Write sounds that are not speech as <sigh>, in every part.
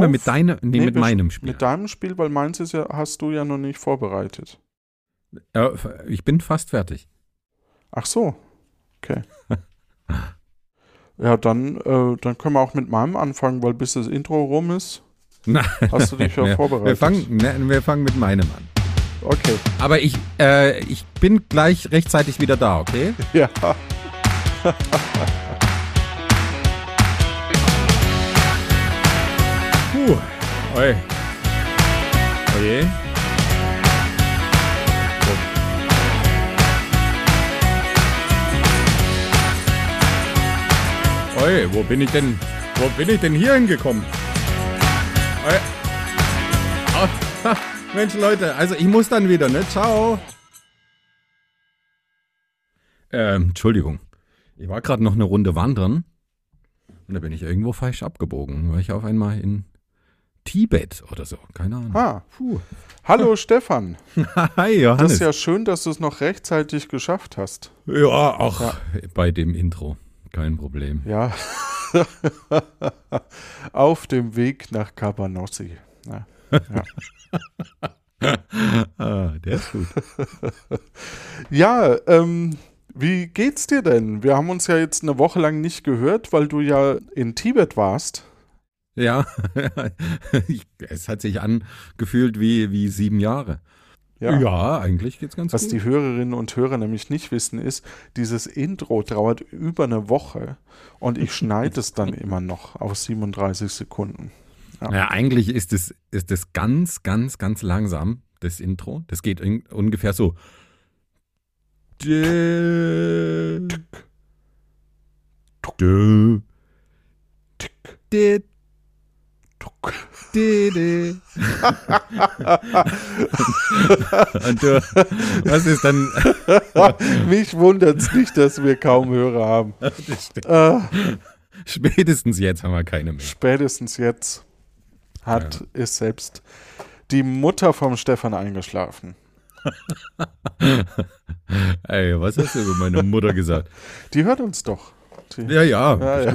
fangen wir mit deinem, nee, mit wir- meinem Spiel. Mit deinem Spiel, weil meins ist ja, hast du ja noch nicht vorbereitet. Äh, ich bin fast fertig. Ach so. Okay. ja, dann, äh, dann können wir auch mit meinem anfangen, weil bis das Intro rum ist, Na, hast du dich ja <laughs> vorbereitet. wir, fangen, ne, wir fangen mit meinem an. Okay. Aber ich, äh, ich bin gleich rechtzeitig wieder da, okay? <laughs> Ja. Puh. Oi. Oje. Oi, wo bin ich denn? Wo bin ich denn hier hingekommen? Oi. Ah, Mensch, Leute, also ich muss dann wieder, ne? Ciao. Ähm, Entschuldigung. Ich war gerade noch eine Runde wandern und da bin ich irgendwo falsch abgebogen. War ich auf einmal in Tibet oder so. Keine Ahnung. Ah. Puh. Hallo <laughs> Stefan. Hi, Das Johannes. ist ja schön, dass du es noch rechtzeitig geschafft hast. Ja, auch bei dem Intro. Kein Problem. Ja. <laughs> Auf dem Weg nach Cabanossi. Ja. <laughs> Ah, der ist gut. Ja, ähm, wie geht's dir denn? Wir haben uns ja jetzt eine Woche lang nicht gehört, weil du ja in Tibet warst. Ja, <laughs> es hat sich angefühlt wie, wie sieben Jahre. Ja, eigentlich geht's ganz Was gut. die Hörerinnen und Hörer nämlich nicht wissen, ist, dieses Intro dauert über eine Woche und ich schneide es dann <laughs> immer noch auf 37 Sekunden. Ja, eigentlich ist es, ist es ganz, ganz, ganz langsam, das Intro. Das geht in, ungefähr so. Dö, dö, dö, Dö. <laughs> Und du, was ist dann? <laughs> Mich wundert es nicht, dass wir kaum Hörer haben. <laughs> Äh, Spätestens jetzt haben wir keine mehr. spätestens jetzt hat ist selbst die Mutter vom Stefan eingeschlafen. Ey, was hast du über meine Mutter gesagt? Die hört uns doch. Die, Ja, ja, Ja, ja.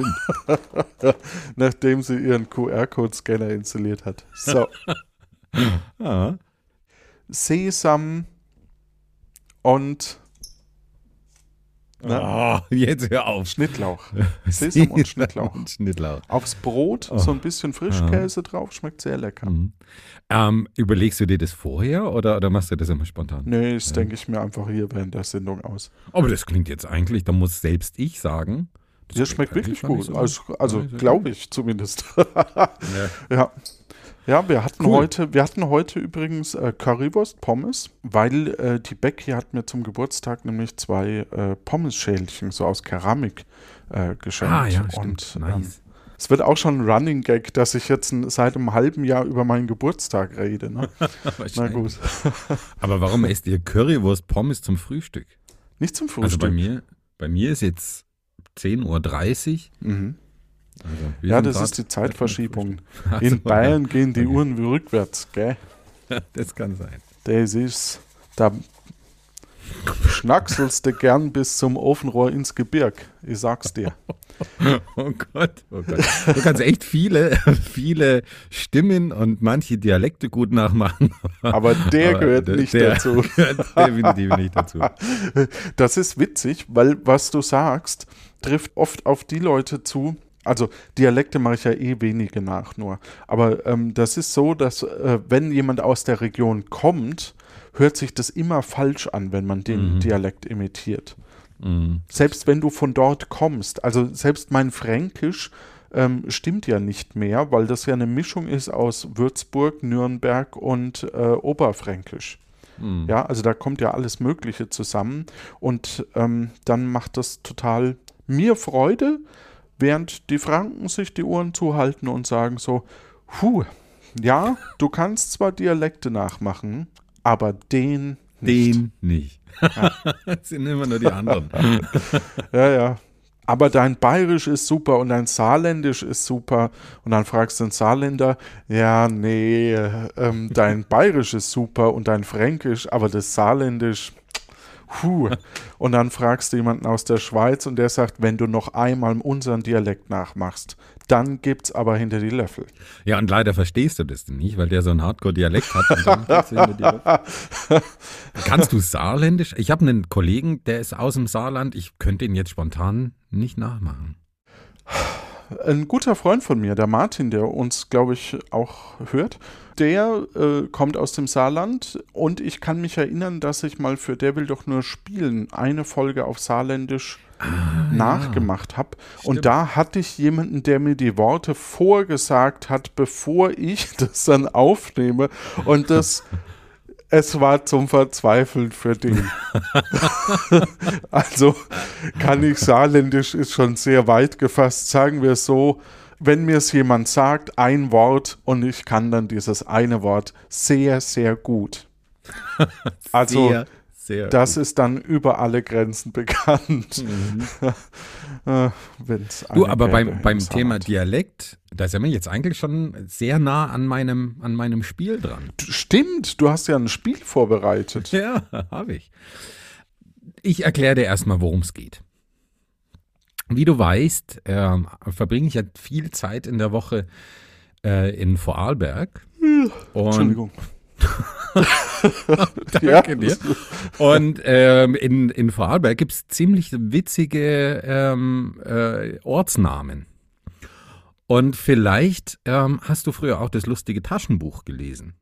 <laughs> Nachdem sie ihren QR-Code-Scanner installiert hat. So, Ja. <laughs> Sesam und Na? Oh, jetzt hör auf. Schnittlauch. <laughs> Sesam und Schnittlauch. Und Schnittlauch. Aufs Brot so ein bisschen Frischkäse drauf, schmeckt sehr lecker. Mhm. Ähm, überlegst du dir das vorher oder, oder machst du das immer spontan? Nee, das denke ich mir einfach hier während der Sendung aus. Aber das klingt jetzt eigentlich, da muss selbst ich sagen. Das schmeckt wirklich gut. nicht Also, also glaube ich zumindest. <laughs> Ja. ja. Ja, wir hatten Cool. heute, wir hatten heute übrigens äh, Currywurst Pommes, weil äh, die Becky hat mir zum Geburtstag nämlich zwei äh, Pommesschälchen so aus Keramik äh, geschenkt. Ah, ja, stimmt. Und ähm, nice. es wird auch schon ein Running Gag, dass ich jetzt seit einem halben Jahr über meinen Geburtstag rede. Ne? <laughs> Na gut. <laughs> Aber warum esst ihr Currywurst Pommes zum Frühstück? Nicht zum Also Frühstück. bei mir, bei mir ist jetzt 10.30 Uhr. Mhm. Also Ja, das ist die Zeitverschiebung. <laughs> Ach In Bayern gehen die Okay. Uhren wie rückwärts, gell? ja. <laughs> Das kann sein. Das ist, da schnackselst du gern bis zum Ofenrohr ins Gebirg. Ich sag's dir. <laughs> Oh Gott, oh Gott. Du kannst echt viele, <laughs> viele Stimmen und manche Dialekte gut nachmachen. Aber der Aber gehört der- nicht der dazu. <laughs> Gehört definitiv nicht dazu. Das ist witzig, weil was du sagst, trifft oft auf die Leute zu. Also Dialekte mache ich ja eh wenige nach nur. Aber ähm, das ist so, dass äh, wenn jemand aus der Region kommt, hört sich das immer falsch an, wenn man den Mhm. Dialekt imitiert. Mhm. Selbst wenn du von dort kommst, also selbst mein Fränkisch ähm, stimmt ja nicht mehr, weil das ja eine Mischung ist aus Würzburg, Nürnberg und äh, Oberfränkisch. Mhm. Ja, also da kommt ja alles Mögliche zusammen und ähm, dann macht das total mir Freude, während die Franken sich die Ohren zuhalten und sagen so, puh, ja, du kannst zwar Dialekte nachmachen, aber den nicht. Den nicht. das <laughs> sind immer nur die anderen. <laughs> Ja, ja. Aber dein Bayerisch ist super und dein Saarländisch ist super. Und dann fragst du den Saarländer, ja, nee, ähm, dein Bayerisch ist super und dein Fränkisch, aber das Saarländisch, Puh. Und dann fragst du jemanden aus der Schweiz und der sagt, wenn du noch einmal unseren Dialekt nachmachst, dann gibt's aber hinter die Löffel. Ja, und leider verstehst du das nicht, weil der so einen Hardcore-Dialekt hat. Du. <laughs> Kannst du Saarländisch? Ich habe einen Kollegen, der ist aus dem Saarland. Ich könnte ihn jetzt spontan nicht nachmachen. Ein guter Freund von mir, der Martin, der uns, glaube ich, auch hört, der äh, kommt aus dem Saarland und ich kann mich erinnern, dass ich mal für Der will doch nur spielen eine Folge auf Saarländisch nachgemacht habe. Und da hatte ich jemanden, der mir die Worte vorgesagt hat, bevor ich <laughs> das dann aufnehme. Und das, <laughs> es war zum Verzweifeln für den. <laughs> also kann ich Saarländisch ist schon sehr weit gefasst, sagen wir es so. Wenn mir es jemand sagt, ein Wort und ich kann dann dieses eine Wort sehr, sehr gut. <laughs> Also Sehr, sehr das gut. ist dann über alle Grenzen <laughs> bekannt. <laughs> Äh, wenn's Du, aber beim, beim im Thema. Dialekt, da sind wir jetzt eigentlich schon sehr nah an meinem, an meinem Spiel dran. Stimmt, du hast ja ein Spiel vorbereitet. Ja, habe ich. Ich erkläre dir erstmal, worum es geht. Wie du weißt, ähm, verbringe ich ja viel Zeit in der Woche äh, in Vorarlberg. Und Entschuldigung. <laughs> Danke Ja. dir. Und ähm, in, in Vorarlberg gibt es ziemlich witzige ähm, äh, Ortsnamen. Und vielleicht ähm, hast du früher auch das lustige Taschenbuch gelesen.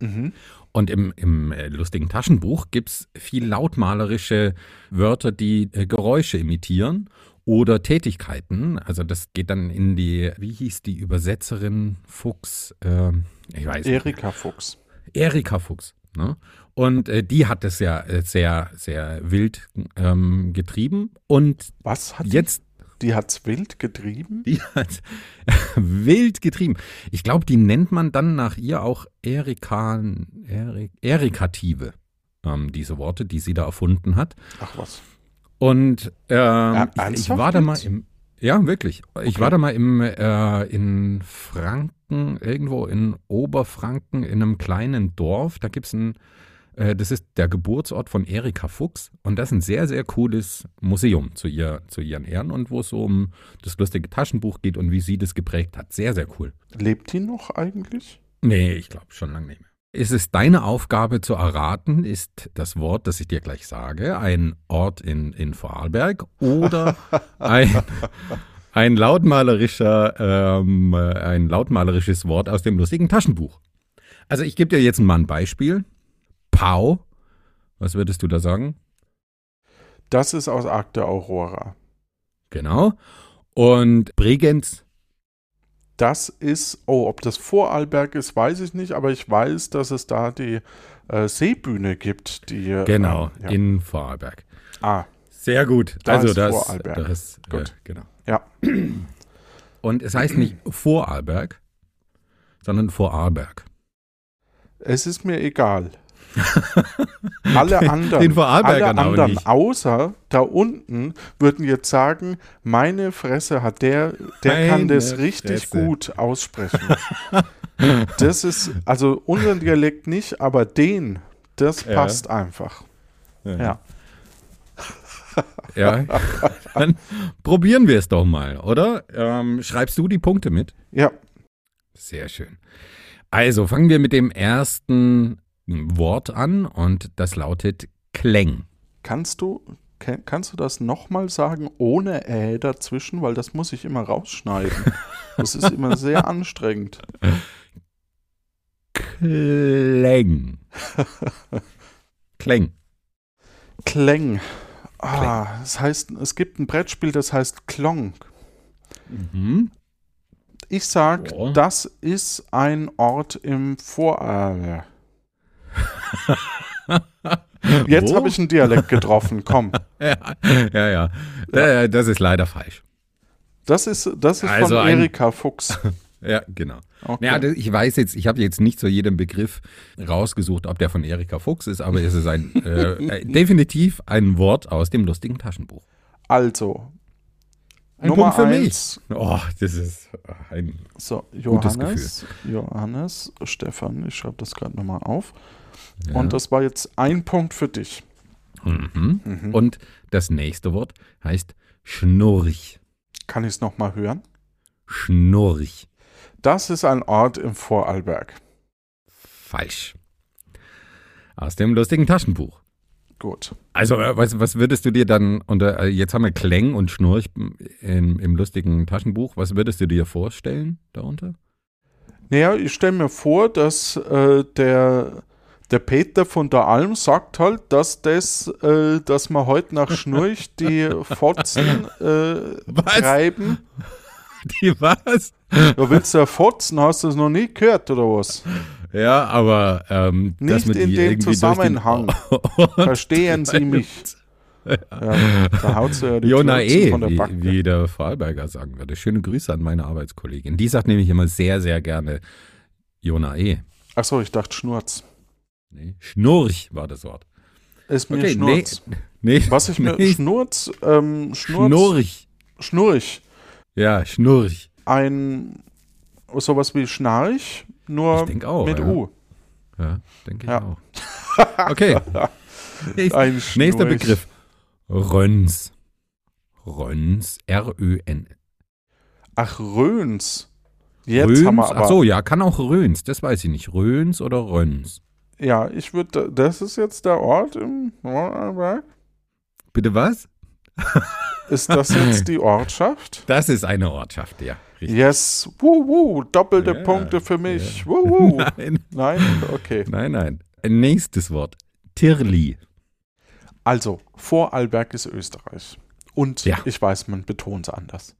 Mhm. Und im, im äh, lustigen Taschenbuch gibt es viel lautmalerische Wörter, die äh, Geräusche imitieren oder Tätigkeiten. Also das geht dann in die, wie hieß die Übersetzerin Fuchs? Ähm, ich weiß nicht. Erika Fuchs. Erika Fuchs. Ne? Und äh, die hat es ja äh, sehr, sehr wild ähm, getrieben. Und Was hat jetzt, die? Die hat's wild getrieben? die hat <laughs> wild getrieben. Ich glaube, die nennt man dann nach ihr auch Erika, Erik, Erikative. Ähm, diese Worte, die sie da erfunden hat. Ach was. Und ähm, ich, ich war da mal im, ja wirklich, ich Okay. war da mal im, äh, in Franken, irgendwo in Oberfranken, in einem kleinen Dorf. Da gibt's ein, äh, das ist der Geburtsort von Erika Fuchs und das ist ein sehr, sehr cooles Museum zu, ihr, zu ihren Ehren und wo es so um das lustige Taschenbuch geht und wie sie das geprägt hat. Sehr, sehr cool. Lebt die noch eigentlich? Nee, ich glaube schon lange nicht mehr. Ist es deine Aufgabe zu erraten, ist das Wort, das ich dir gleich sage, ein Ort in, in Vorarlberg oder <laughs> ein, ein, lautmalerischer, ähm, äh, ein lautmalerisches Wort aus dem lustigen Taschenbuch? Also ich gebe dir jetzt mal ein Beispiel. Pau. Was würdest du da sagen? Das ist aus der Aurora. Genau. Und Bregenz. Das ist, oh, ob das Vorarlberg ist, weiß ich nicht, aber ich weiß, dass es da die äh, Seebühne gibt, die. äh, Genau, ja. in Vorarlberg. Ah, Sehr gut. Da also ist das, Vorarlberg. das äh, Gut. genau. ja. <clears throat> Und es heißt nicht Vorarlberg, sondern Vorarlberg. Es ist mir egal. <laughs> Alle anderen, Den alle anderen außer da unten würden jetzt sagen, meine Fresse hat der, der kann Meine das richtig Fresse. gut aussprechen. <laughs> das ist, also unseren Dialekt nicht, aber den, das Ja. passt einfach. Ja. Ja, <laughs> dann probieren wir es doch mal, oder? Ähm, schreibst du die Punkte mit? Ja, Sehr schön. Also fangen wir mit dem ersten Wort an und das lautet Kläng. kannst du, kann, kannst du das nochmal sagen, ohne Ä dazwischen, weil das muss ich immer rausschneiden. <laughs> Das ist immer sehr anstrengend. Kläng. Kläng. Kläng. Ah, das heißt, es gibt ein Brettspiel, das heißt Klong. Mhm. Ich sag, Ja. das ist ein Ort im Vorarlberg. <laughs> Jetzt habe ich einen Dialekt getroffen. Komm, <laughs> Ja, ja, ja. Äh, Das ist leider falsch. das ist, das ist Also von Erika Fuchs. <laughs> Ja, genau. Okay. Ja, ich weiß jetzt, ich habe jetzt nicht zu jedem Begriff rausgesucht, ob der von Erika Fuchs ist, aber es ist ein äh, äh, definitiv ein Wort aus dem lustigen Taschenbuch. Also, Ein Nummer Punkt für mich. eins. Oh, das ist ein So, Gutes Johannes, Johannes, Stefan, ich schreibe das gerade nochmal auf. Ja. Und das war jetzt ein Punkt für dich. Mhm. Mhm. Und das nächste Wort heißt Schnurch. Kann ich es nochmal hören? Schnurch. Das ist ein Ort im Vorarlberg. Falsch. Aus dem lustigen Taschenbuch. Gut. Also, äh, was, was würdest du dir dann unter, äh, jetzt haben wir Kläng und Schnurch im, im lustigen Taschenbuch, was würdest du dir vorstellen darunter? Naja, ich stelle mir vor, dass äh, der, der Peter von der Alm sagt halt, dass das, äh, dass man heute nach Schnurch die <laughs> Fotzen äh, treiben. Die was? Da willst du ja Fotzen, hast du das noch nie gehört, oder was? Ja, aber ähm, Nicht in dem Zusammenhang. <laughs> Verstehen Sie mich? Ja, da haut sie ja die Jona E, von der wie, wie der Vorarlberger sagen würde. Schöne Grüße an meine Arbeitskollegin. Die sagt nämlich immer sehr, sehr gerne Jona E. Achso, ich dachte Schnurz. Nee, Schnurch war das Wort. Ist mir Okay, Schnurz. Nee, Was ich mir, nee, Schnurz, ähm, Schnurz, Schnurch. Schnurch. Ja, Schnurch. Ein, sowas wie Schnarch, nur Ich denke auch. mit ja. U. Ja, denke ich Ja. auch. Okay. Nächster, <laughs> Ein nächster. Begriff. Röns. Röns. R-Ö-N. Ach, Röns. Jetzt Röns? haben wir aber. Ach so, ja, kann auch Röns. Das weiß ich nicht. Röns oder Röns. Ja, ich würde, das ist jetzt der Ort im Vorarlberg. Bitte was? Ist das <laughs> jetzt die Ortschaft? Das ist eine Ortschaft, ja. Richtig. Yes, wuh, wuh, doppelte Ja, Punkte für mich. ja. Wuh, wuh. <laughs> Nein, Nein, okay. nein, nein. Nächstes Wort. Tirli. Also, Vorarlberg ist Österreich. Und Ja. ich weiß, man betont es anders.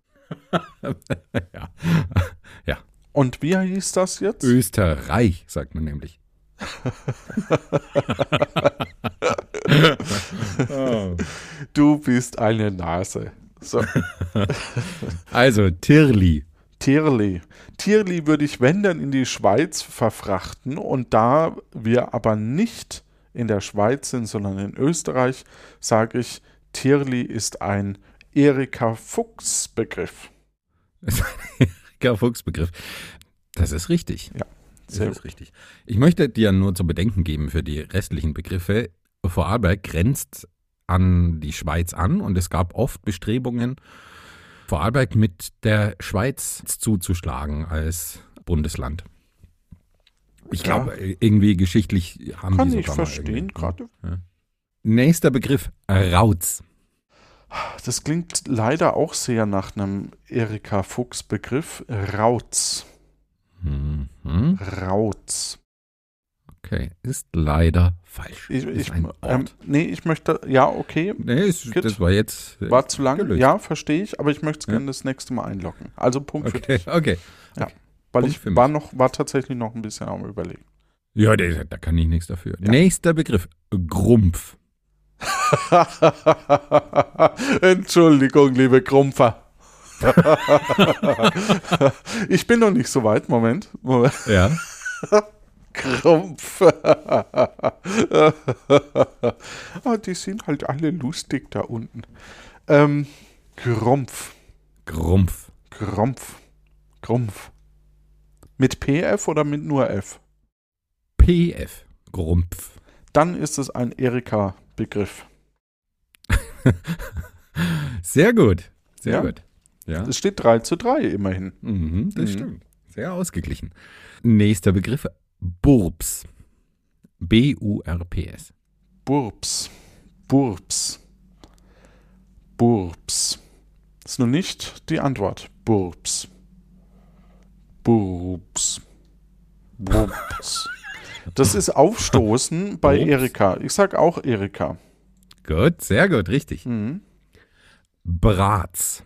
<laughs> ja. Und wie hieß das jetzt? Österreich, sagt man nämlich. Oh. <laughs> Du bist eine Nase. So, <laughs> Also, Tirli. Tirli. Tirli würde ich, wenn dann, in die Schweiz verfrachten. Und da wir aber nicht in der Schweiz sind, sondern in Österreich, sage ich, Tirli ist ein Erika Fuchs Begriff. <laughs> Erika Fuchs-Begriff. Das ist richtig. Ja, Das sehr ist richtig. Ich möchte dir nur zu bedenken geben für die restlichen Begriffe. Vorarlberg grenzt an die Schweiz an und es gab oft Bestrebungen, Vorarlberg mit der Schweiz zuzuschlagen als Bundesland. Ich Ja. glaube, irgendwie geschichtlich haben Kann die ich sogar mal verstehen, irgendwie- gerade. Nächster Begriff, Rauz. Das klingt leider auch sehr nach einem Erika Fuchs Begriff. Rauz. Mhm. Rauz. Okay, ist leider falsch. Ich, ich, ähm, nee, ich möchte, ja, okay, nee, ist, das war jetzt äh, war zu lang. gelöst. Ja, verstehe ich, aber ich möchte es Ja. gerne das nächste Mal einloggen. Also Punkt für Okay, dich. <laughs> okay. Weil Punkt ich für war noch, war tatsächlich noch ein bisschen am überlegen. Ja, da, da kann ich nichts dafür. Ja. Nächster Begriff, Grumpf. <laughs> Entschuldigung, liebe Krumpfer. <laughs> ich bin noch nicht so weit. Moment. Moment. Ja. <laughs> Krumpf. <laughs> ah, die sind halt alle lustig da unten. Ähm, Grumpf. Grumpf. Grumpf. Grumpf. Mit PF oder mit nur F? PF. Grumpf. Dann ist es ein Erika-Begriff. Sehr gut. Sehr Ja. gut. Ja. Es steht 3 zu 3 immerhin. Mhm, das Mhm. stimmt. Sehr ausgeglichen. Nächster Begriff, Burbs. B-U-R-P-S. Burps. Burps. Burps. Ist nur nicht die Antwort. Burps. Burps. Burps. Das ist Aufstoßen <laughs> bei Burps? Erika. Ich sag auch Erika. Gut, sehr gut, richtig. Mhm. Bratz.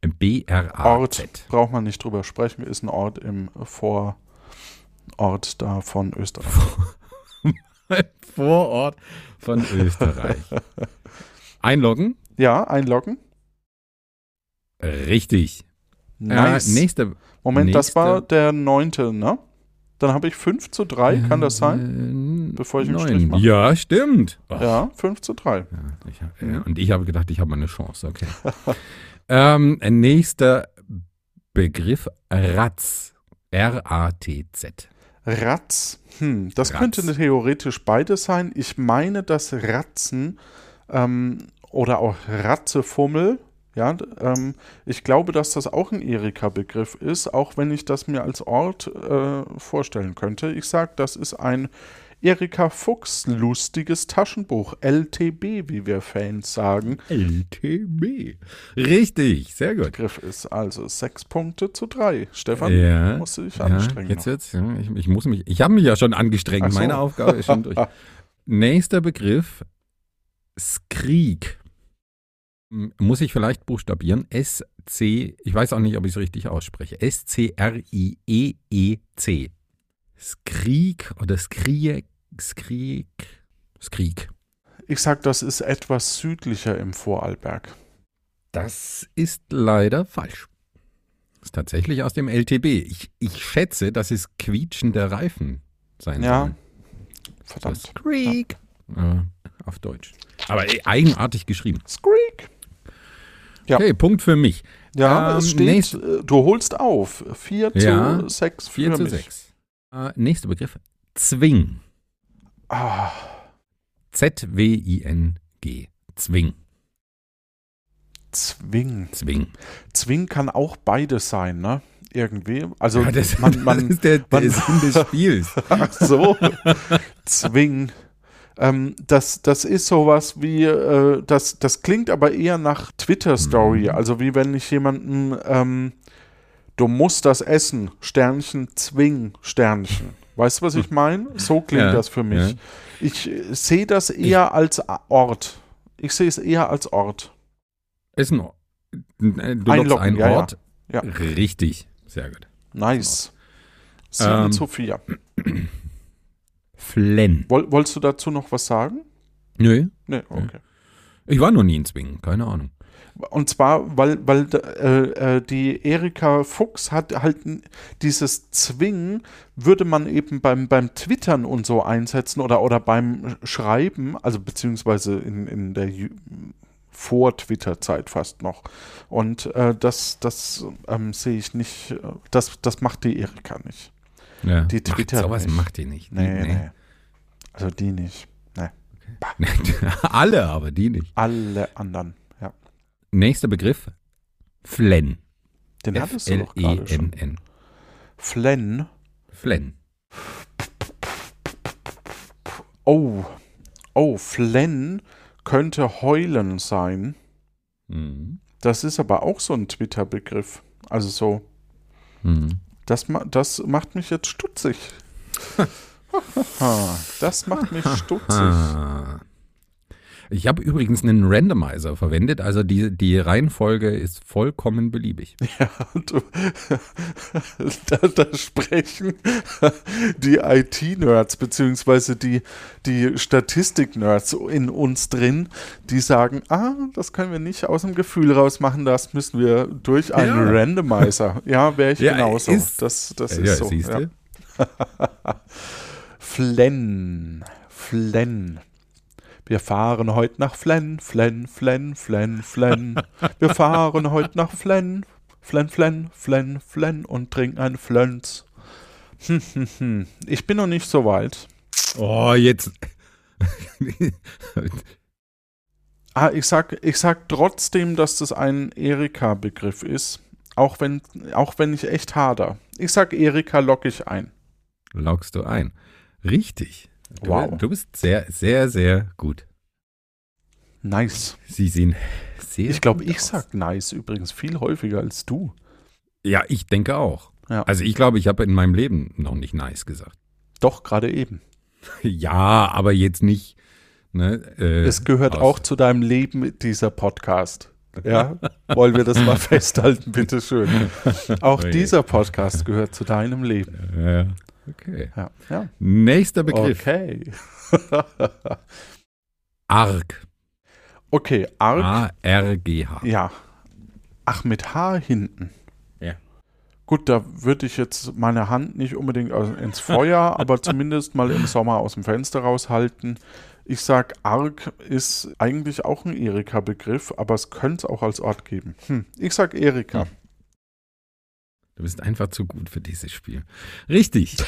B-R-A-Z. Ort. Braucht man nicht drüber sprechen. Ist ein Ort im Vorort da von Österreich. <laughs> Vorort von Österreich. Einloggen? Ja, einloggen. Richtig. Nice. Äh, nächster. Moment, das nächster- war der neunte, ne? Dann habe ich 5 zu 3, kann das sein? Äh, Bevor ich einen neun. Strich mache? Ja, stimmt. Ach, Ja, 5 zu 3. Ja, ich hab, ja, und ich habe gedacht, ich habe mal eine Chance. Okay. <laughs> ähm, nächster Begriff: Ratz. R-A-T-Z. Ratz. Hm, das Ratz. könnte theoretisch beides sein. Ich meine, dass Ratzen ähm, oder auch Ratzefummel, ja, ähm, ich glaube, dass das auch ein Erika-Begriff ist, auch wenn ich das mir als Ort äh, vorstellen könnte. Ich sage, das ist ein Erika Fuchs lustiges Taschenbuch, LTB, wie wir Fans sagen. LTB. Richtig, sehr gut. Begriff ist also sechs Punkte zu drei. Stefan, Ja, musst du dich Ja, anstrengen. jetzt noch. wird's, ja, ich, ich muss mich, ich habe mich ja schon angestrengt. So. Meine Aufgabe ist schon durch. <laughs> Nächster Begriff: Skrieg. Muss ich vielleicht buchstabieren? S-C, ich weiß auch nicht, ob ich es richtig ausspreche. S-C-R-I-E-E-C. Skrieg oder Skrieg, Skrieg, Skrieg. Ich sag, das ist etwas südlicher im Vorarlberg. Das ist leider falsch. Ist tatsächlich aus dem LTB. Ich, ich schätze, dass es quietschende Reifen sein Ja, sollen. verdammt. Das Creek. Äh, auf Deutsch. Aber eigenartig geschrieben. Squeak. Ja. Okay, Punkt für mich. Ja, Ähm, es steht, nächst- äh, du holst auf. 4 Ja, zu 6 4 für zu mich. 6. Äh, nächster Begriff. Zwing. Ah, Z-W-I-N-G. Zwing. Zwing. Zwing. Zwing kann auch beides sein, ne? Irgendwie. Also Ja, das, man, <laughs> das man ist der, der man- Sinn des <laughs> Spiels. Ach so. Zwing. Ähm, das, das ist sowas wie, äh, das, das klingt aber eher nach Twitter-Story. Mhm. Also wie wenn ich jemanden, ähm, du musst das essen, Sternchen, Zwing, Sternchen. Weißt du, was ich meine? So klingt Ja, das für mich. ja. Ich äh, sehe das eher als A- Ort. Ich sehe es eher als Ort. Ist ein, Ort. äh, du Einloggen, einen ja. Ort. Ja. Richtig. Sehr gut. Nice. Sieben Ähm, zu vier. Flenn. Woll, wolltest du dazu noch was sagen? Nö. Nee, okay. Ich war noch nie in Zwingen. Keine Ahnung. Und zwar, weil, weil äh, äh, die Erika Fuchs hat halt dieses Zwingen, würde man eben beim, beim Twittern und so einsetzen oder, oder beim Schreiben, also beziehungsweise in, in der Ju- Vor-Twitter-Zeit fast noch. Und äh, das, das ähm, sehe ich nicht, äh, das, das macht die Erika nicht. Ja. Die macht, twittert Sowas nicht. macht die nicht. Die- Nee, nee. Also die nicht. Nee. <laughs> Alle, aber die nicht. Alle anderen. Nächster Begriff. Flenn. Den hattest du doch gerade schon. F-L-E-N-N. Flenn. Flenn. Oh, oh, Flenn könnte heulen sein. Mhm. Das ist aber auch so ein Twitter-Begriff. Also so, Mhm. das, ma das macht mich jetzt stutzig. <laughs> das macht mich stutzig. <laughs> Ich habe übrigens einen Randomizer verwendet, also die, die Reihenfolge ist vollkommen beliebig. <laughs> Ja, du, <laughs> da, da sprechen die IT-Nerds beziehungsweise die, die Statistik-Nerds in uns drin, die sagen, ah, das können wir nicht aus dem Gefühl raus machen, das müssen wir durch einen Ja. Randomizer. Ja, wäre ich Ja, genauso. ist- das, das ja, ist so. siehst Ja. <laughs> Wir fahren heute nach Flenn, Flenn, Flenn, Flenn, Flenn. Wir fahren heute nach Flenn, Flenn, Flenn, Flenn, Flenn und trinken ein Flönz. Hm, hm, hm. Ich bin noch nicht so weit. Oh, jetzt. Ah, ich sag, ich sag trotzdem, dass das ein Erika-Begriff ist. Auch wenn, auch wenn ich echt hader. Ich sag Erika lock ich ein. Loggst du ein. Richtig. Du, Wow. du bist sehr, sehr, sehr gut. Nice. Sie sehen sehr Ich glaube, ich aus. sag nice übrigens viel häufiger als du. Ja, ich denke auch. Ja. Also ich glaube, ich habe in meinem Leben noch nicht nice gesagt. Doch, gerade eben. <laughs> Ja, aber jetzt nicht. Ne, äh, Es gehört auch zu deinem Leben, dieser Podcast. Ja, wollen wir das mal <laughs> festhalten, bitteschön. Auch Oje. dieser Podcast gehört zu deinem Leben. Ja, okay. Ja, ja. Nächster Begriff. Okay. <laughs> Arg. Okay, Arg. A-R-G-H. Ja. Ach, mit H hinten. Ja. Gut, da würde ich jetzt meine Hand nicht unbedingt ins Feuer, <laughs> aber zumindest mal im Sommer aus dem Fenster raushalten. Ich sag, Arg ist eigentlich auch ein Erika-Begriff, aber es könnte es auch als Ort geben. Hm. Ich sag Erika. Hm. Du bist einfach zu gut für dieses Spiel. Richtig. <laughs>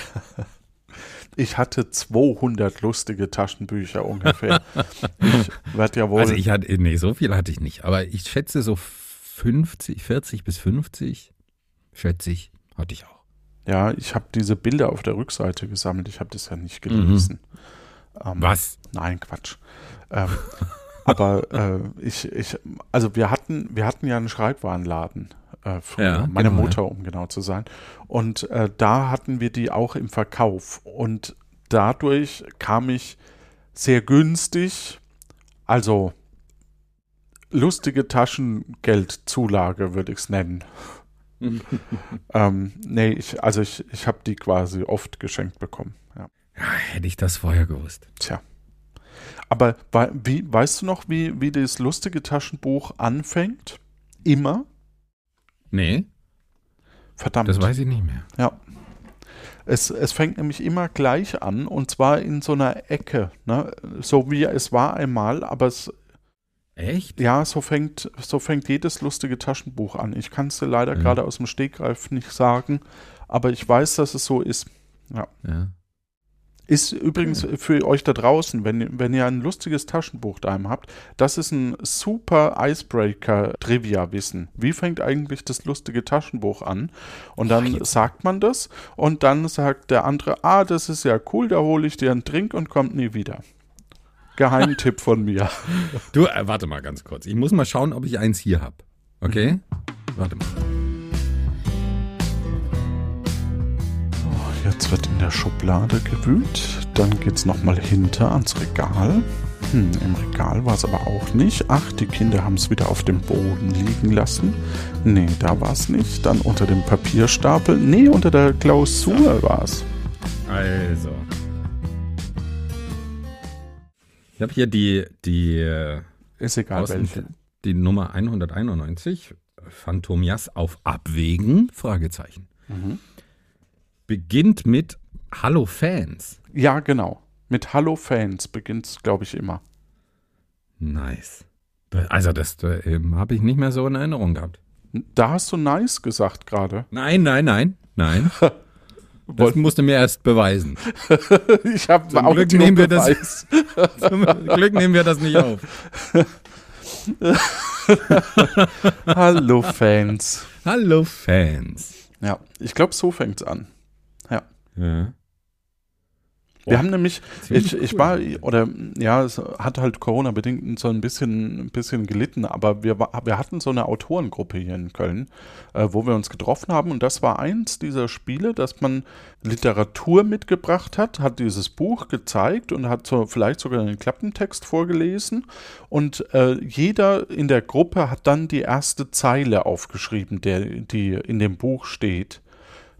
Ich hatte 200 lustige Taschenbücher ungefähr. <laughs> ich werde ja wohl. Also ich hatte, nee, so viel hatte ich nicht, aber ich schätze so 50, 40 bis 50, schätze ich, hatte ich auch. Ja, ich habe diese Bilder auf der Rückseite gesammelt. Ich habe das ja nicht gelesen. Ähm, Was? Nein, Quatsch. Ähm, <laughs> aber äh, ich, ich, also wir hatten, wir hatten ja einen Schreibwarenladen äh, früher, Ja, meine genau, Mutter, um genau zu sein. Und äh, da hatten wir die auch im Verkauf. Und dadurch kam ich sehr günstig, also lustige Taschengeldzulage, würde ich es nennen. <laughs> ähm, nee, ich, also ich, ich habe die quasi oft geschenkt bekommen. Ja. Ja, hätte ich das vorher gewusst. Tja. Aber wie, weißt du noch, wie, wie das lustige Taschenbuch anfängt? Immer? Nee, Verdammt. das weiß ich nicht mehr. Ja. Es, es fängt nämlich immer gleich an und zwar in so einer Ecke. Ne? So wie es war einmal, aber es, Echt? ja, so fängt, so fängt jedes lustige Taschenbuch an. Ich kann es dir leider Mhm. gerade aus dem Stegreif nicht sagen, aber ich weiß, dass es so ist. Ja. Ist übrigens für euch da draußen, wenn, wenn ihr ein lustiges Taschenbuch daheim habt, das ist ein super Icebreaker-Trivia-Wissen. Wie fängt eigentlich das lustige Taschenbuch an? Und dann jetzt. sagt man das und dann sagt der andere, ah, das ist ja cool, da hole ich dir einen Drink und kommt nie wieder. Geheimtipp von mir. Du, äh, warte mal ganz kurz. Ich muss mal schauen, ob ich eins hier habe. Okay? Warte mal. Jetzt wird in der Schublade gewühlt. Dann geht's nochmal hinter ans Regal. Hm, Im Regal war es aber auch nicht. Ach, die Kinder haben es wieder auf dem Boden liegen lassen. Nee, da war es nicht. Dann unter dem Papierstapel. Nee, unter der Klausur war es. Also. Ich habe hier die, die, äh, Ist egal aus dem- welche. die Nummer 191. Phantomias auf Abwägen? Fragezeichen. Mhm. Beginnt mit Hallo Fans. Ja, genau. Mit Hallo Fans beginnt es, glaube ich, immer. Nice. Also, das äh, habe ich nicht mehr so in Erinnerung gehabt. Da hast du nice gesagt gerade. Nein, nein, nein, nein. <laughs> Das du mir erst beweisen. <laughs> Ich habe Zum Glück nehmen wir das- Beweis. <laughs> Zum Glück nehmen wir das nicht auf. Hallo Fans. Hallo Fans. Ja, ich glaube, so fängt's an. Ja. Wir Boah, haben nämlich, ich, ich cool. war, oder ja, es hat halt Corona-bedingt so ein bisschen, ein bisschen gelitten, aber wir, wir hatten so eine Autorengruppe hier in Köln, äh, wo wir uns getroffen haben und das war eins dieser Spiele, dass man Literatur mitgebracht hat, hat dieses Buch gezeigt und hat so vielleicht sogar einen Klappentext vorgelesen und äh, jeder in der Gruppe hat dann die erste Zeile aufgeschrieben, der, die in dem Buch steht.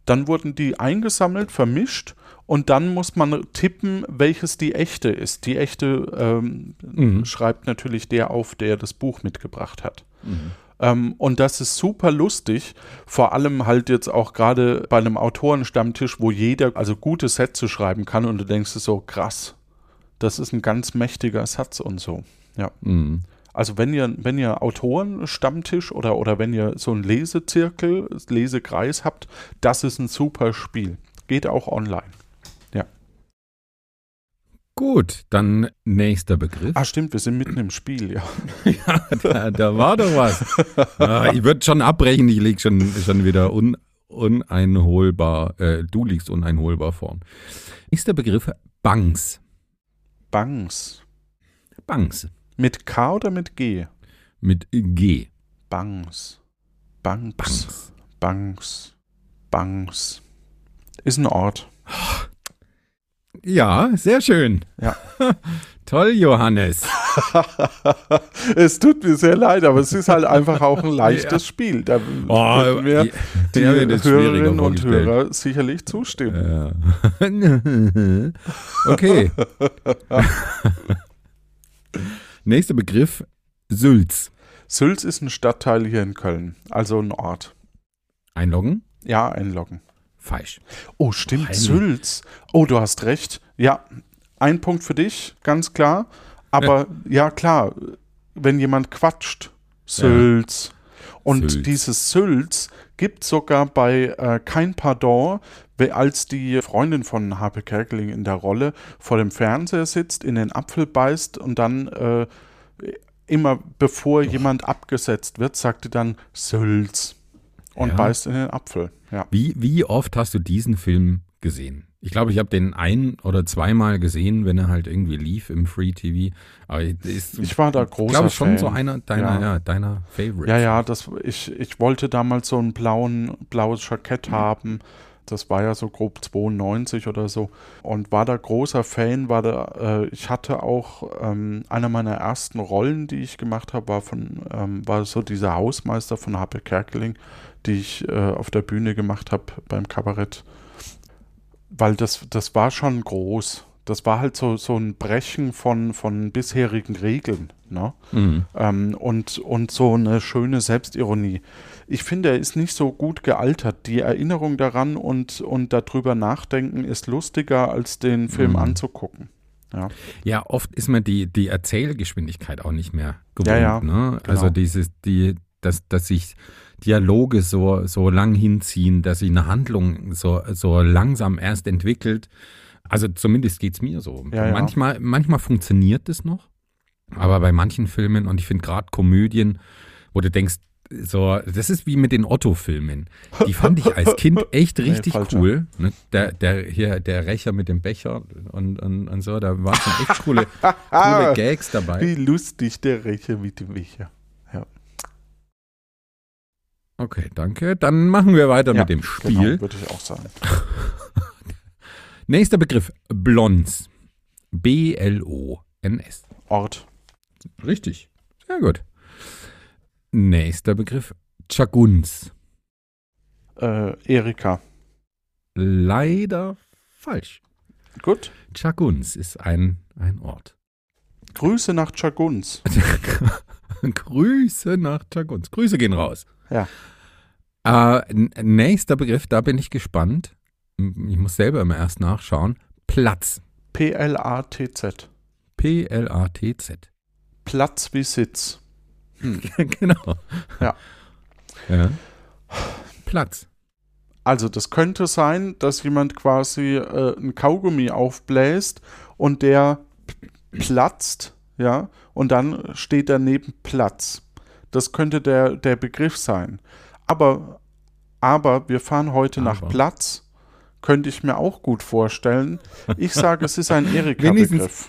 Dann wurden die eingesammelt, vermischt und dann muss man tippen, welches die echte ist. Die echte ähm, Mhm. schreibt natürlich der auf, der das Buch mitgebracht hat. Mhm. Ähm, und das ist super lustig, vor allem halt jetzt auch gerade bei einem Autorenstammtisch, wo jeder also gute Sätze schreiben kann und du denkst so, krass, das ist ein ganz mächtiger Satz und so. Ja. Mhm. Also wenn ihr, wenn ihr Autorenstammtisch oder, oder wenn ihr so einen Lesezirkel, Lesekreis habt, das ist ein super Spiel. Geht auch online. Gut, dann nächster Begriff. Ah, stimmt, wir sind mitten im Spiel, ja. <laughs> Ja, da, da war doch was. Ah, ich würde schon abbrechen, ich lieg schon, schon wieder un, uneinholbar, äh, du liegst uneinholbar vorn. Nächster Begriff, Bangs. Bangs. Bangs. Mit K oder mit G? Mit G. Bangs. Bangs. Bangs. Bangs. Bangs. Ist ein Ort. Ja, sehr schön. Ja. <laughs> Toll, Johannes. <laughs> es tut mir sehr leid, aber es ist halt einfach auch ein <laughs> leichtes Spiel. Da Oh, mir ich- die Hörerinnen und. Hörer sicherlich zustimmen. Ja. okay. Nächster Begriff, Sülz. Sülz ist ein Stadtteil hier in Köln, also ein Ort. Einloggen? Ja, einloggen. Falsch. Oh, stimmt, Peinlich. Sülz. Oh, du hast recht. Ja, ein Punkt für dich, ganz klar. Aber ja, klar, wenn jemand quatscht, Sülz. Und Sülz. dieses Sülz gibt sogar bei äh, Kein Pardon als die Freundin von Harpe Kerkeling in der Rolle vor dem Fernseher sitzt, in den Apfel beißt und dann äh, immer bevor jemand abgesetzt wird, sagt die dann Sülz und Ja. beißt in den Apfel. Ja. Wie, wie oft hast du diesen Film gesehen? Ich glaube, ich habe den ein- oder zweimal gesehen, wenn er halt irgendwie lief im Free TV. Aber ist, Ich war da großer glaube schon Fan. so einer deiner, Ja. ja. deiner Favorites. Ja, ja, das, ich, ich wollte damals so ein blauen, blaues Jackett haben. Das war ja so grob 92 oder so. Und war da großer Fan, war da, äh, ich hatte auch, ähm, einer meiner ersten Rollen, die ich gemacht habe, war von, ähm, war so dieser Hausmeister von Happe Kerkeling, die ich äh, auf der Bühne gemacht habe beim Kabarett. Weil das, das war schon groß. Das war halt so, so ein Brechen von, von bisherigen Regeln. Ne? Mhm. Ähm, und, und so eine schöne Selbstironie. Ich finde, er ist nicht so gut gealtert. Die Erinnerung daran und, und darüber nachdenken ist lustiger, als den Film Mhm. anzugucken. Ja. Ja, oft ist mir die, die Erzählgeschwindigkeit auch nicht mehr gewohnt. Ja, ja, ne? Also genau. dieses, die, dass, dass sich Dialoge so, so lang hinziehen, dass sich eine Handlung so, so langsam erst entwickelt. Also zumindest geht es mir so. Ja, ja. Manchmal, manchmal funktioniert es noch, aber bei manchen Filmen, und ich finde gerade Komödien, wo du denkst, so, das ist wie mit den Otto-Filmen. Die fand ich als Kind <laughs> echt Nee, richtig falscher. cool. Ne? Der, der, hier, der Rächer mit dem Becher und, und, und so, da waren schon echt coole, <laughs> coole Gags dabei. Wie lustig der Rächer mit dem Wächer. Okay, danke. Dann machen wir weiter Ja, mit dem Spiel. Genau, würde ich auch sagen. <laughs> Nächster Begriff, Blons. B-L-O-N-S. Ort. Richtig. Sehr gut. Nächster Begriff, Chaguns. Äh, Erika. Leider falsch. Gut. Chaguns ist ein, ein Ort. Grüße nach Chaguns. <laughs> Grüße nach Chaguns. Grüße gehen raus. Ja. Äh, nächster Begriff, da bin ich gespannt. Ich muss selber immer erst nachschauen. Platz. P-L-A-T-Z. P-L-A-T-Z. Platz wie Sitz. <laughs> genau. Ja. ja. Platz. Also das könnte sein, dass jemand quasi äh, ein Kaugummi aufbläst und der platzt, ja, und dann steht daneben Platz. Das könnte der, der Begriff sein. Aber, aber wir fahren heute nach Aber. Platz. Könnte ich mir auch gut vorstellen. Ich sage, es ist ein <laughs> Erika-Begriff.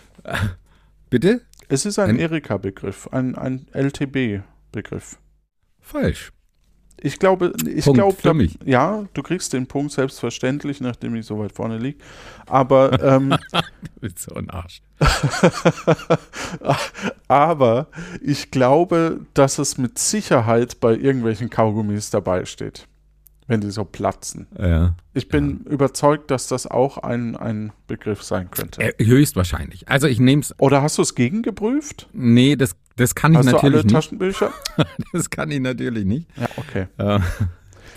Bitte? Es ist ein ein- Erika-Begriff, ein, ein LTB-Begriff. Falsch. Ich glaube, ich glaube, da- ja, du kriegst den Punkt selbstverständlich, nachdem ich so weit vorne liege. Aber, <laughs> ähm, Du bist so ein Arsch. <laughs> aber ich glaube, dass es mit Sicherheit bei irgendwelchen Kaugummis dabei steht, wenn die so platzen. Ja. Ich bin überzeugt, dass das auch ein, ein Begriff sein könnte. Äh, höchstwahrscheinlich. Also ich nehme es. Oder hast du es gegengeprüft? Nee, das, das kann ich Hast du alle natürlich nicht. Taschenbücher? <laughs> Das kann ich natürlich nicht. Ja, okay. Äh,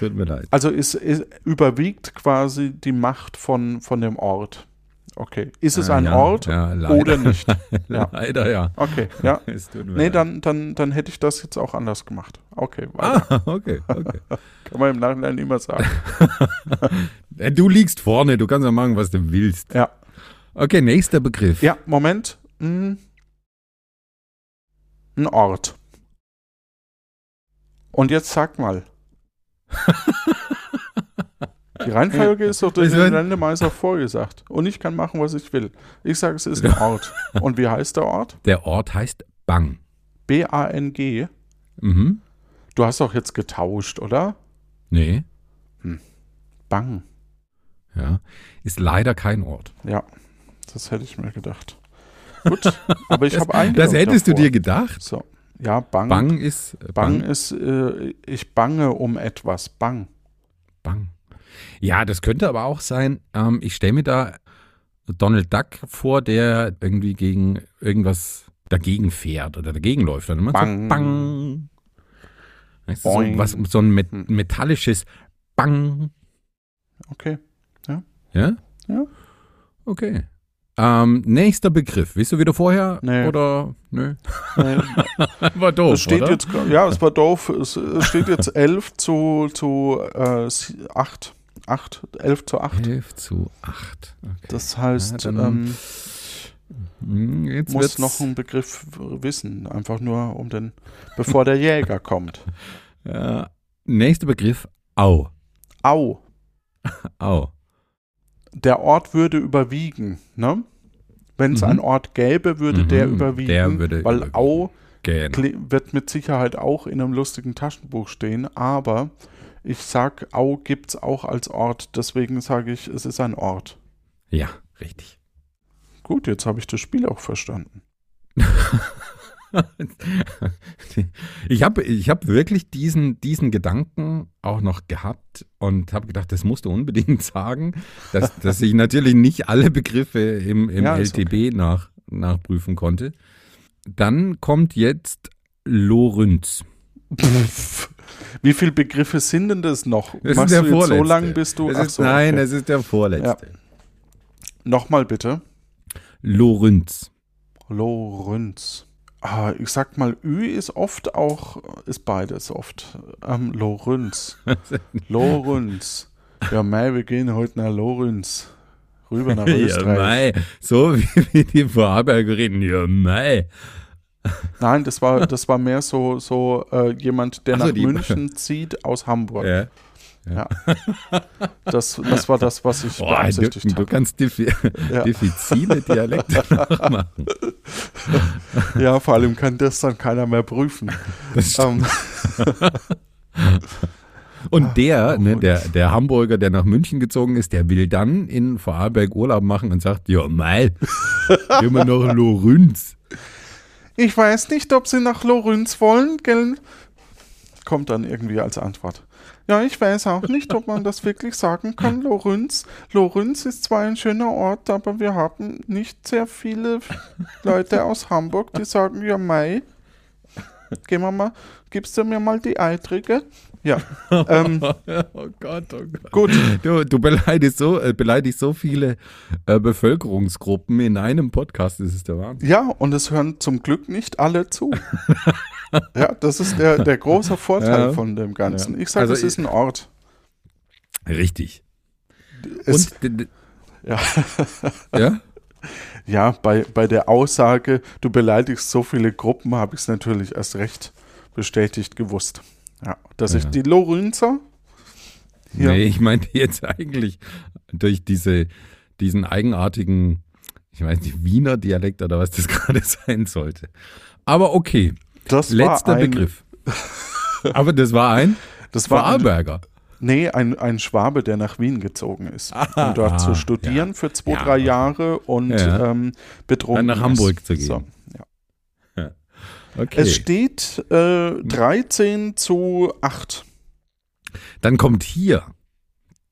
tut mir leid. Also ist, ist, überwiegt quasi die Macht von, von dem Ort. Okay. Ist es Äh, ein ja, Ort ja, oder nicht? <laughs> Ja. Leider ja. Okay, <laughs> ja. Nee, dann, dann, dann hätte ich das jetzt auch anders gemacht. Okay, weiter. Ah, <laughs> okay, okay. Kann man im Nachhinein immer sagen. Du liegst vorne, du kannst ja machen, was du willst. Ja. Okay, nächster Begriff. Ja, Moment. Hm. Ein Ort. Und jetzt sag mal. Die Reihenfolge ist doch durch den Landemeister vorgesagt. Und ich kann machen, was ich will. Ich sage, es ist ein Ort. Und wie heißt der Ort? Der Ort heißt Bang. B-A-N-G. Mhm. Du hast doch jetzt getauscht, oder? Nee, Bang. ja. Ist leider kein Ort. Ja, das hätte ich mir gedacht. Gut, aber ich <laughs> habe einen. das hättest du dir gedacht. So, ja, Bang. Bang ist äh, Bang Bang. ist, äh, ich bange um etwas. Bang. Bang. Ja, das könnte aber auch sein, ähm, ich stelle mir da Donald Duck vor, der irgendwie gegen irgendwas dagegen fährt oder dagegen läuft. Und immer Bang. so Bang. Weißt du, so, was, so ein met Hm. metallisches Bang. Okay. Ja? Ja. Okay. Ähm, nächster Begriff. Willst du wieder vorher? Nee. Oder? Nö. Nee, <laughs> War doof, es steht oder? jetzt, ja, es war doof. Es, es steht jetzt <laughs> 11 zu, zu äh, 8. 8, 11 zu 8. 11 zu 8. Okay. Das heißt, Ja, ähm, Hm, Jetzt muss noch ein Begriff wissen, einfach nur um den, bevor der Jäger <laughs> kommt. Ja, nächster Begriff, Au. Au, <laughs> Au. der Ort würde überwiegen, ne? Wenn es Mhm. einen Ort gäbe, würde Mhm, der überwiegen, der würde weil überwiegen. Au kle- wird mit Sicherheit auch in einem lustigen Taschenbuch stehen, aber ich sag, Au gibt's auch als Ort, deswegen sage ich, es ist ein Ort. Ja, richtig. Gut, jetzt habe ich das Spiel auch verstanden. <laughs> ich habe ich hab wirklich diesen, diesen Gedanken auch noch gehabt und habe gedacht, das musst du unbedingt <laughs> sagen, dass, dass ich natürlich nicht alle Begriffe im, im Ja, LTB nach, nachprüfen konnte. Dann kommt jetzt Lorenz. <laughs> Wie viele Begriffe sind denn das noch? Das Machst ist der du jetzt so lang, bis du. Ist, so, nein, okay. das ist der vorletzte. Nochmal bitte. Lorenz. Lorenz. Ah, ich sag mal, Ü ist oft auch, ist beides oft. Ähm, Lorenz. <laughs> Lorenz. Ja, mei, wir gehen heute nach Lorenz. Rüber nach Ja, Österreich. mei. So <laughs> wie, wie die Vorarlberger reden. Ja, mei. Nein, das war, <laughs> das war mehr so, so äh, jemand, der so, nach die- München zieht aus Hamburg. Ja. Das, das war das, was ich <laughs> Boah, du, beabsichtigt du habe. kannst diffi Ja. <laughs> diffizile Dialekte nachmachen. Ja, vor allem kann das dann keiner mehr prüfen. Ähm, Und der, ne, oh, der, der Hamburger, der nach München gezogen ist, der will dann in Vorarlberg Urlaub machen und sagt, ja, mei, immer noch Lorenz. Ich weiß nicht, ob Sie nach Lorenz wollen, gell? Kommt dann irgendwie als Antwort. Ja, ich weiß auch nicht, ob man das wirklich sagen kann, Lorenz. Lorenz ist zwar ein schöner Ort, aber wir haben nicht sehr viele Leute aus Hamburg, die sagen, ja, Mai, gehen wir mal, gibst du mir mal die Eitrige? Ja, <laughs> ähm, Oh Gott, oh Gott. gut. Du, du beleidigst, so, äh, beleidigst so viele äh, Bevölkerungsgruppen in einem Podcast, das ist der Wahnsinn. Ja, und es hören zum Glück nicht alle zu. <laughs> ja, das ist der, der große Vorteil Ja. von dem Ganzen. Ich sage, Also es ist ein Ort. Richtig. Es, Und, ja. <laughs> ja? Ja, bei, bei der Aussage, du beleidigst so viele Gruppen, habe ich es natürlich erst recht bestätigt gewusst. Ja, dass ich Ja. die Lorenzer Nee, ich meinte jetzt eigentlich durch diese, diesen eigenartigen, ich weiß nicht, Wiener Dialekt oder was das <laughs> gerade sein sollte. Aber okay, das letzter Begriff. Aber das war ein <laughs> Das war ein, nee, ein, ein Schwabe, der nach Wien gezogen ist, Ah, um dort ah, zu studieren für zwei, Ja, drei. Jahre und Ja. ähm, betrunken Dann nach Hamburg ist. zu gehen. So, ja. Okay. Es steht äh, 13 zu 8. Dann kommt hier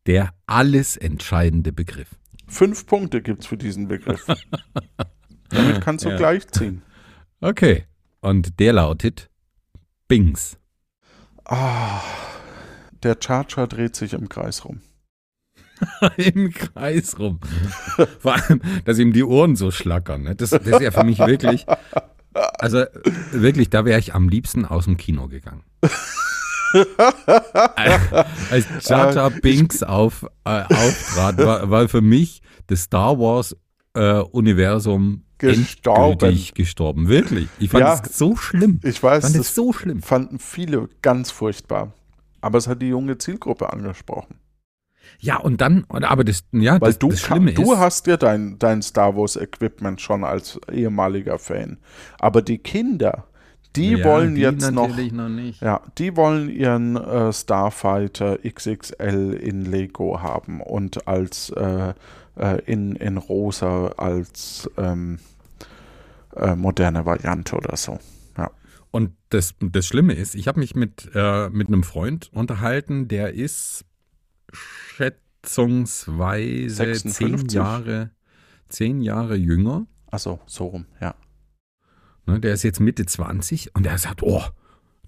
der alles entscheidende Begriff. Fünf Punkte gibt es für diesen Begriff. <laughs> Damit kannst du Ja. gleich ziehen. Okay. Und der lautet Bings. Ah, der Charger dreht sich im Kreis rum. <laughs> Im Kreis rum. <laughs> Vor allem, dass ihm die Ohren so schlackern. Ne? Das, das ist ja für mich wirklich, also wirklich, da wäre ich am liebsten aus dem Kino gegangen. <laughs> Als Jar Jar Binks auf, äh, auftrat, war, war für mich das Star Wars äh, Universum Gestorben. gestorben. Wirklich. Ich fand Ja. es so schlimm. Ich Ich weiß, fand es das so schlimm. fanden viele ganz furchtbar. Aber es hat die junge Zielgruppe angesprochen. Ja, und dann, aber das, ja, Weil das, du, das Schlimme du ist, hast ja dein, dein Star Wars Equipment schon als ehemaliger Fan. Aber die Kinder, die ja, wollen die jetzt noch, noch nicht. ja, die wollen ihren äh, Starfighter XXL in Lego haben und als äh, äh, in, in rosa als ähm, äh, moderne Variante oder so. Ja. Und das, das Schlimme ist, ich habe mich mit, äh, mit einem Freund unterhalten, der ist schätzungsweise 56? zehn Jahre, zehn Jahre jünger. Achso, so rum, ja. Ne, der ist jetzt Mitte 20 und der sagt, oh,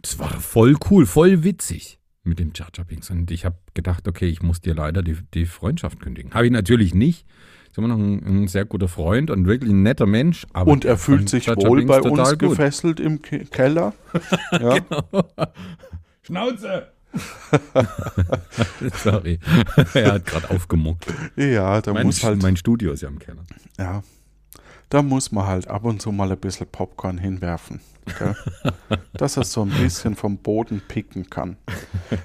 das war voll cool, voll witzig mit dem Chacha Pinks. Und ich habe gedacht, okay, ich muss dir leider die, die Freundschaft kündigen. Habe ich natürlich nicht. Ist immer noch ein, ein sehr guter Freund und wirklich ein netter Mensch. Aber Und er fühlt sich wohl bei uns gut. gefesselt im Ke Keller. <laughs> Ja. <laughs> Schnauze! <laughs> Sorry, er hat gerade aufgemuckt. Ja, da Mein, muss halt, mein Studio ist ja im Keller. ja, da muss man halt ab und zu mal ein bisschen Popcorn hinwerfen. Gell? <laughs> Dass er so ein bisschen vom Boden picken kann.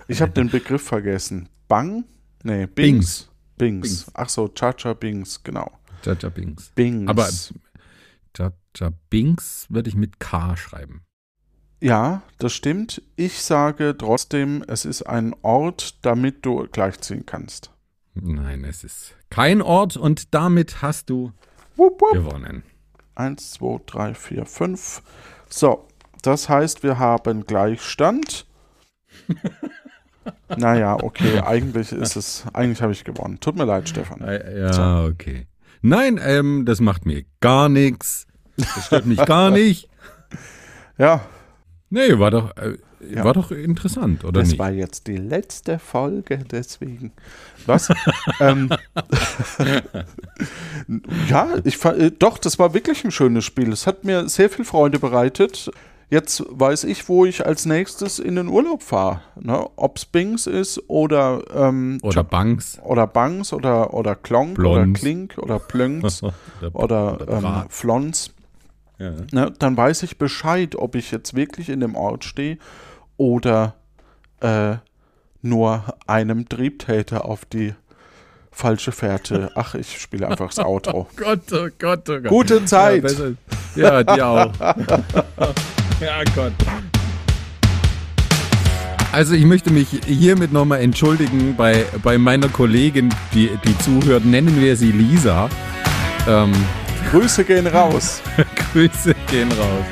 Ich habe den Begriff vergessen. Bang? Nee, Bings. Bings. Bings. Ach so, Chacha Bings, genau. Jaja Bings. Bings. Aber Jaja Bings würde ich mit K schreiben. Ja, das stimmt. Ich sage trotzdem, es ist ein Ort, damit du gleichziehen kannst. Nein, es ist kein Ort und damit hast du Wupp, wupp. gewonnen. Eins, zwei, drei, vier, fünf. So, das heißt, wir haben Gleichstand. <laughs> naja, okay, eigentlich ist es, eigentlich habe ich gewonnen. Tut mir leid, Stefan. Äh, Ja, okay. Nein, ähm, das macht mir gar nichts. Das stört mich gar <laughs> nicht. Ja, Nee, war doch, äh, Ja. war doch interessant, oder das nicht? war jetzt die letzte Folge, deswegen. Was? <laughs> ähm, ja, ich äh, doch, das war wirklich ein schönes Spiel. Es hat mir sehr viel Freude bereitet. Jetzt weiß ich, wo ich als nächstes in den Urlaub fahre. Ne? Ob es Bings ist oder, ähm, oder Banks. oder Bangs oder, oder Klonk Blons. oder Klink oder Plönks <laughs> oder ähm, Brat. Flons. Ja. Ne? Dann weiß ich Bescheid, ob ich jetzt wirklich in dem Ort stehe oder äh, nur einem Triebtäter auf die falsche Fährte. <laughs> Ach, ich spiele einfach das Outro. Gott, oh Gott, oh Gott. Gute Zeit. Ja, ja dir auch. <laughs> ja, Gott. Also ich möchte mich hiermit nochmal entschuldigen bei, bei meiner Kollegin, die, die zuhört. Nennen wir sie Lisa. Ähm, Grüße gehen raus. <laughs> <laughs> Grüße gehen raus.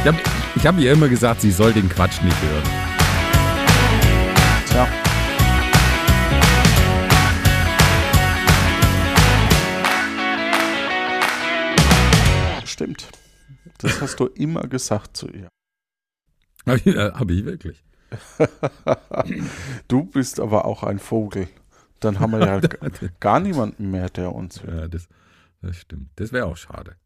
Ich habe ich hab ihr immer gesagt, sie soll den Quatsch nicht hören. Tja. Stimmt. Das hast du immer gesagt zu ihr. Habe ich, äh, hab ich wirklich. <laughs> Du bist aber auch ein Vogel. Dann haben wir ja <laughs> gar niemanden mehr, der uns hört. Ja, das, das stimmt. Das wäre auch schade.